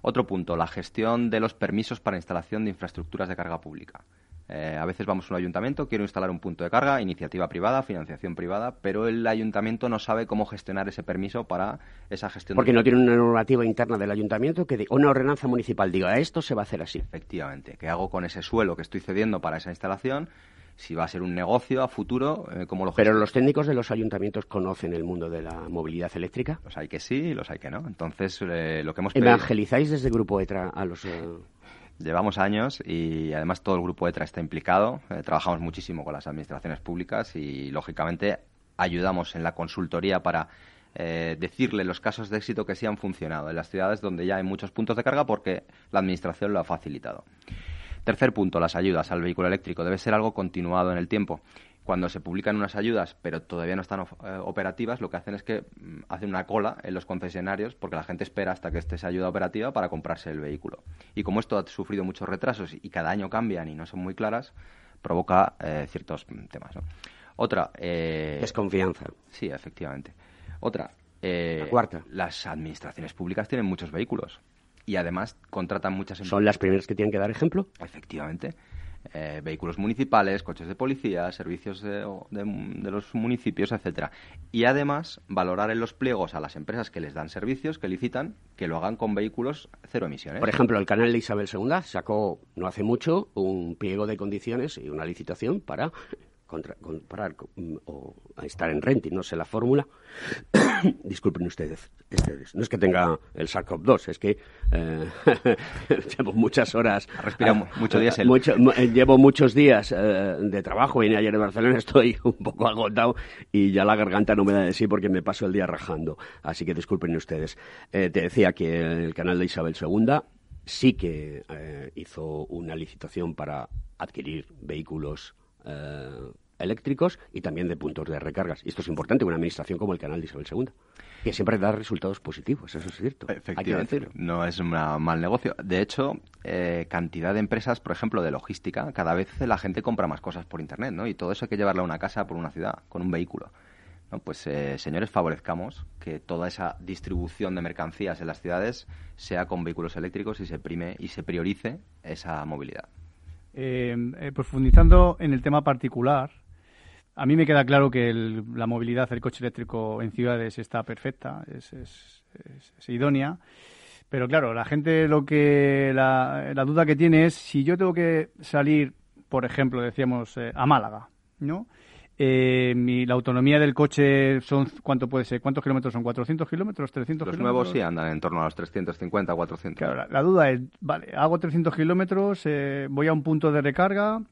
Otro punto, la gestión de los permisos para instalación de infraestructuras de carga pública. Eh, a veces vamos a un ayuntamiento, quiero instalar un punto de carga, iniciativa privada, financiación privada, pero el ayuntamiento no sabe cómo gestionar ese permiso para esa gestión. Porque no tiene una normativa interna del ayuntamiento que una ordenanza municipal diga esto se va a hacer así. Efectivamente. ¿Qué hago con ese suelo que estoy cediendo para esa instalación? si va a ser un negocio a futuro, eh, ¿cómo lo Pero los técnicos de los ayuntamientos conocen el mundo de la movilidad eléctrica. Los hay que sí y los hay que no. Entonces, eh, lo que hemos ¿Evangelizáis desde Grupo ETRA a los...? Eh, Llevamos años y además todo el Grupo ETRA está implicado. trabajamos muchísimo con las administraciones públicas y, lógicamente, ayudamos en la consultoría para decirle los casos de éxito que sí han funcionado en las ciudades donde ya hay muchos puntos de carga porque la Administración lo ha facilitado. Tercer punto, las ayudas al vehículo eléctrico. Debe ser algo continuado en el tiempo. Cuando se publican unas ayudas, pero todavía no están eh, operativas, lo que hacen es que mm, hacen una cola en los concesionarios porque la gente espera hasta que esté esa ayuda operativa para comprarse el vehículo. Y como esto ha sufrido muchos retrasos y cada año cambian y no son muy claras, provoca eh, ciertos temas. Otra. Eh, Desconfianza. Sí, efectivamente. Otra. Eh, La cuarta. Las administraciones públicas tienen muchos vehículos y además contratan muchas empresas. ¿Son las primeras que tienen que dar ejemplo? Efectivamente. Eh, vehículos municipales, coches de policía, servicios de, de- los municipios, etcétera. Y además valorar en los pliegos a las empresas que les dan servicios, que licitan, que lo hagan con vehículos cero emisiones. Por ejemplo, el canal de Isabel II sacó no hace mucho un pliego de condiciones y una licitación para contra- comprar mm, o estar en renting, no sé la fórmula. Disculpen ustedes, ustedes. No es que tenga el SARCOP 2, es que eh, llevo muchas horas. Respira mu- mucho diésel. mucho- mu- eh, llevo muchos días eh, de trabajo. Vine ayer de Barcelona, estoy un poco agotado y ya la garganta no me da de sí porque me paso el día rajando. Así que disculpen ustedes. Eh, te decía que el canal de Isabel II sí que eh, hizo una licitación para adquirir vehículos eh, eléctricos y también de puntos de recargas. Y esto es importante en una administración como el canal de Isabel II, que siempre da resultados positivos, eso es cierto. Hay que Efectivamente, no es un mal negocio. De hecho, eh, cantidad de empresas, por ejemplo, de logística, cada vez la gente compra más cosas por Internet, ¿no? Y todo eso hay que llevarlo a una casa por una ciudad, con un vehículo. ¿no? Pues, eh, señores, favorezcamos que toda esa distribución de mercancías en las ciudades sea con vehículos eléctricos y se prime y se priorice esa movilidad. Eh, eh, profundizando en el tema particular, a mí me queda claro que el- la movilidad del coche eléctrico en ciudades está perfecta, es, es- idónea. Pero claro, la gente lo que la, la duda que tiene es si yo tengo que salir, por ejemplo, decíamos eh, a Málaga, ¿no? Eh, mi- la autonomía del coche son cuánto puede ser, cuántos kilómetros son, 400 kilómetros, 300 Los kilómetros. nuevos sí andan en torno a los 350, 400. Claro, la, la duda es, vale, hago 300 kilómetros, eh, voy a un punto de recarga,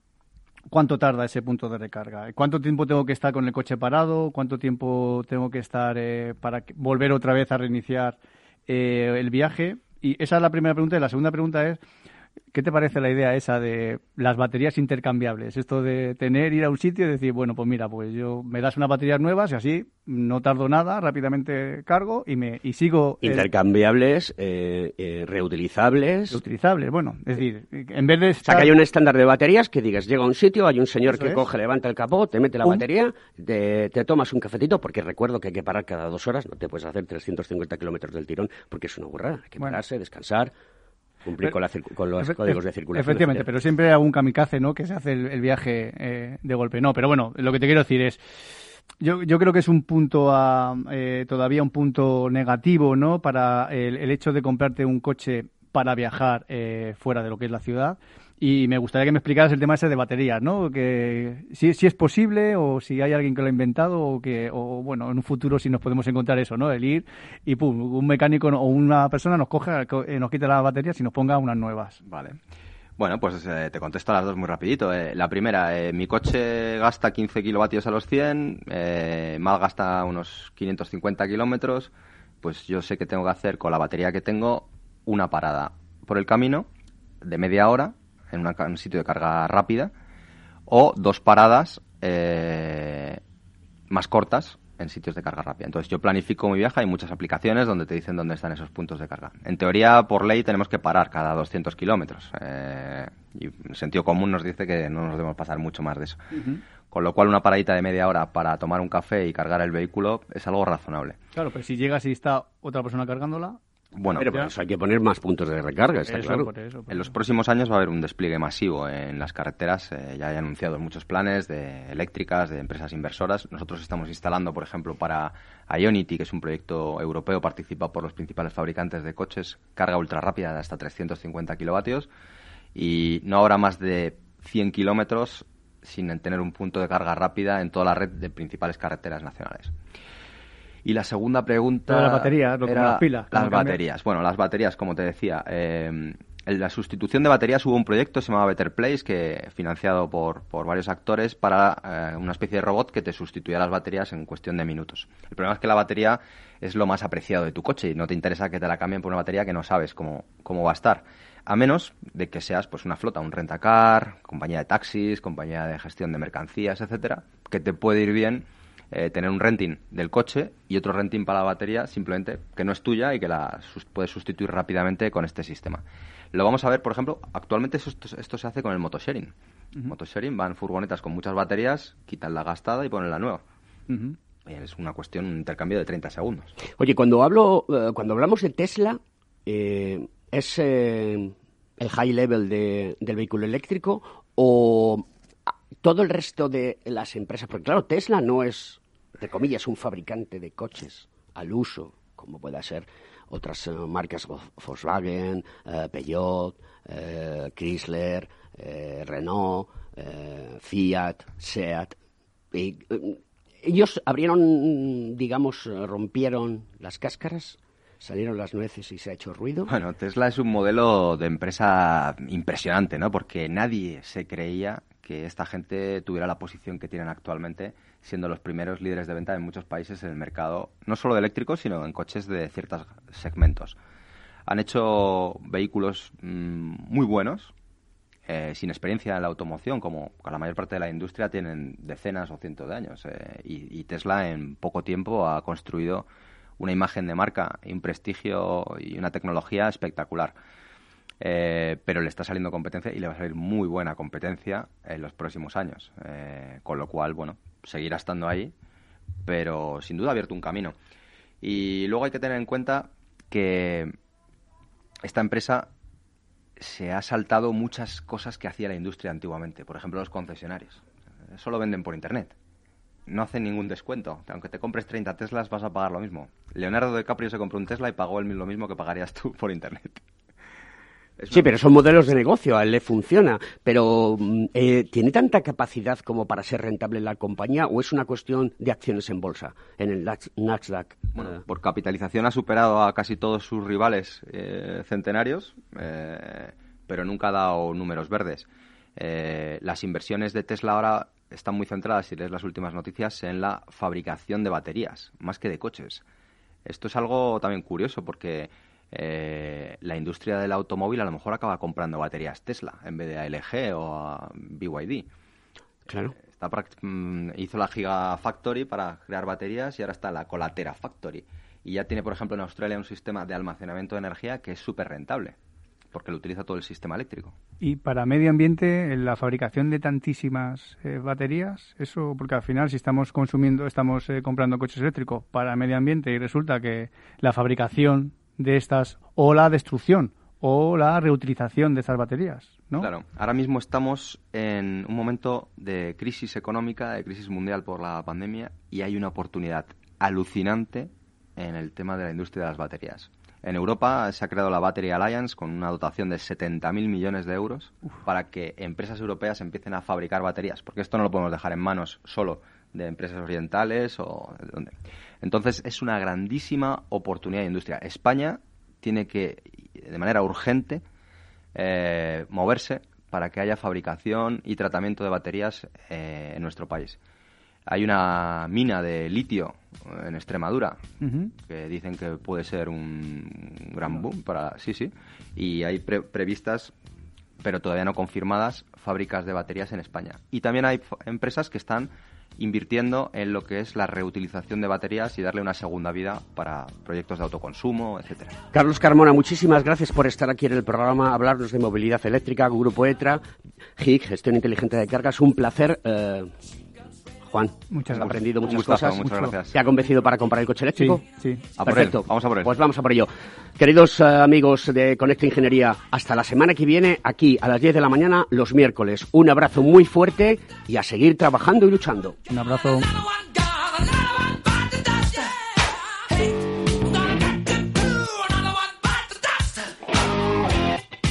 ¿cuánto tarda ese punto de recarga? ¿Cuánto tiempo tengo que estar con el coche parado? ¿Cuánto tiempo tengo que estar eh, para que- volver otra vez a reiniciar eh, el viaje? Y esa es la primera pregunta. Y la segunda pregunta es, ¿qué te parece la idea esa de las baterías intercambiables? Esto de tener, ir a un sitio y decir, bueno, pues mira, pues yo me das unas baterías nuevas y así no tardo nada, rápidamente cargo y me y sigo... Intercambiables, eh, eh, reutilizables. reutilizables. Bueno, es decir, en vez de O estar... sea, que hay un estándar de baterías que digas, llega a un sitio, hay un señor Eso que es. coge, levanta el capó, te mete la batería, te, te tomas un cafetito, porque recuerdo que hay que parar cada dos horas, no te puedes hacer 350 kilómetros del tirón, porque es una burrada. Hay que Bueno. pararse, descansar, cumplir Pero- con, la con los códigos de circulación. Efectivamente, pero siempre hay algún kamikaze, ¿no? Que se hace el, el viaje eh, de golpe. No, pero bueno, lo que te quiero decir es, yo, yo creo que es un punto a, eh, todavía un punto negativo, ¿no? Para el, el hecho de comprarte un coche para viajar eh, fuera de lo que es la ciudad. Y me gustaría que me explicaras el tema ese de baterías, ¿no? Que si, es posible o si hay alguien que lo ha inventado o que, o bueno, en un futuro si nos podemos encontrar eso, ¿no? El ir y pum, un mecánico o una persona nos coge, eh, nos quita las baterías y nos ponga unas nuevas. Vale. Bueno, pues eh, te contesto las dos muy rapidito. Eh, la primera, mi coche gasta 15 kilovatios a los 100, eh, mal gasta unos 550 kilómetros, pues yo sé que tengo que hacer con la batería que tengo una parada por el camino de media hora en una un sitio de carga rápida o dos paradas eh, más cortas en sitios de carga rápida. Entonces yo planifico mi viaje, hay muchas aplicaciones donde te dicen dónde están esos puntos de carga. En teoría, por ley, tenemos que parar cada 200 kilómetros. eh, y el sentido común nos dice que no nos debemos pasar mucho más de eso. Con lo cual, una paradita de media hora para tomar un café y cargar el vehículo es algo razonable. Claro, pero si llegas y está otra persona cargándola, Bueno, Pero por Ya. eso hay que poner más puntos de recarga, está eso, claro. por eso, por En los eso. próximos años va a haber un despliegue masivo en las carreteras. eh, ya hay anunciados muchos planes de eléctricas, de empresas inversoras. Nosotros estamos instalando, por ejemplo, para Ionity, que es un proyecto europeo participado por los principales fabricantes de coches, carga ultra rápida de hasta 350 kilovatios. Y no habrá más de 100 kilómetros sin tener un punto de carga rápida en toda la red de principales carreteras nacionales. Y la segunda pregunta. Las baterías, lo- era las pilas, Las baterías. Bueno, las baterías, como te decía. eh, en la sustitución de baterías hubo un proyecto que se llamaba Better Place, que financiado por, por varios actores, para eh, una especie de robot que te sustituía las baterías en cuestión de minutos. El problema es que la batería es lo más apreciado de tu coche y no te interesa que te la cambien por una batería que no sabes cómo, cómo va a estar. A menos de que seas pues una flota, un rentacar, compañía de taxis, compañía de gestión de mercancías, etcétera, que te puede ir bien eh, tener un renting del coche y otro renting para la batería simplemente que no es tuya y que la sus- puedes sustituir rápidamente con este sistema. Lo vamos a ver, por ejemplo, actualmente esto, esto se hace con el motosharing. Motosharing van furgonetas con muchas baterías, quitan la gastada y ponen la nueva. Es una cuestión, un intercambio de 30 segundos. Oye, cuando hablo, eh, cuando hablamos de Tesla, eh, ¿es eh, el high level de, del vehículo eléctrico o todo el resto de las empresas? Porque claro, Tesla no es, de comillas, un fabricante de coches al uso, como pueda ser otras marcas Volkswagen, Peugeot, Chrysler, Renault, Fiat, Seat. Y, ellos abrieron, digamos, rompieron las cáscaras, salieron las nueces y se ha hecho ruido. Bueno, Tesla es un modelo de empresa impresionante, ¿no? Porque nadie se creía que esta gente tuviera la posición que tienen actualmente, siendo los primeros líderes de venta en muchos países en el mercado, no solo de eléctricos, sino en coches de ciertos segmentos. Han hecho vehículos mm, muy buenos, eh, sin experiencia en la automoción, como la mayor parte de la industria tienen decenas o cientos de años. Eh, y, Tesla en poco tiempo ha construido una imagen de marca, un prestigio y una tecnología espectacular. Eh, pero le está saliendo competencia y le va a salir muy buena competencia en los próximos años. con lo cual, bueno, seguirá estando ahí, pero sin duda ha abierto un camino. Y luego hay que tener en cuenta que esta empresa se ha saltado muchas cosas que hacía la industria antiguamente. Por ejemplo, los concesionarios. Solo venden por Internet. No hacen ningún descuento. Aunque te compres 30 Teslas, vas a pagar lo mismo. Leonardo DiCaprio se compró un Tesla y pagó el lo mismo que pagarías tú por Internet. Sí, pero son modelos de negocio, a él le funciona. Pero, mm, eh, ¿tiene tanta capacidad como para ser rentable la compañía o es una cuestión de acciones en bolsa, en el Nasdaq? Bueno, eh, por capitalización ha superado a casi todos sus rivales eh, centenarios, pero nunca ha dado números verdes. las inversiones de Tesla ahora están muy centradas, si lees las últimas noticias, en la fabricación de baterías, más que de coches. Esto es algo también curioso porque eh, la industria del automóvil a lo mejor acaba comprando baterías Tesla en vez de a LG o a BYD. Claro. Mm, hizo la Gigafactory para crear baterías y ahora está la Colatera Factory. Y ya tiene, por ejemplo, en Australia un sistema de almacenamiento de energía que es súper rentable porque lo utiliza todo el sistema eléctrico. Y para medio ambiente, la fabricación de tantísimas eh, baterías, eso, porque al final si estamos consumiendo, estamos eh, comprando coches eléctricos para medio ambiente y resulta que la fabricación de estas o la destrucción o la reutilización de estas baterías, ¿no? Claro. Ahora mismo estamos en un momento de crisis económica, de crisis mundial por la pandemia y hay una oportunidad alucinante en el tema de la industria de las baterías. En Europa se ha creado la Battery Alliance con una dotación de 70.000 millones de euros para que empresas europeas empiecen a fabricar baterías, porque esto no lo podemos dejar en manos solo de empresas orientales o donde. Entonces es una grandísima oportunidad de industria. España tiene que, de manera urgente, eh, moverse para que haya fabricación y tratamiento de baterías eh, en nuestro país. Hay una mina de litio en Extremadura que dicen que puede ser un gran boom para sí sí y hay previstas pero todavía no confirmadas fábricas de baterías en España y también hay empresas que están invirtiendo en lo que es la reutilización de baterías y darle una segunda vida para proyectos de autoconsumo, etcétera. Carlos Carmona, muchísimas gracias por estar aquí en el programa, hablarnos de movilidad eléctrica, Grupo ETRA, GIC, Gestión Inteligente de Cargas. Un placer. Eh, Juan, muchas has aprendido muchas cosas. Muchas gracias. ¿Te ha convencido para comprar el coche eléctrico? Sí, Perfecto. Vamos a por él. Pues vamos a por ello. Queridos eh, amigos de Conecta Ingeniería, hasta la semana que viene, aquí a las 10 de la mañana, los miércoles. Un abrazo muy fuerte y a seguir trabajando y luchando. Un abrazo.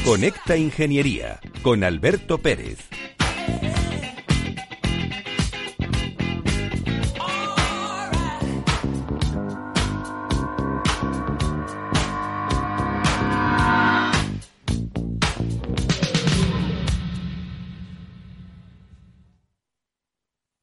Conecta Ingeniería con Alberto Pérez.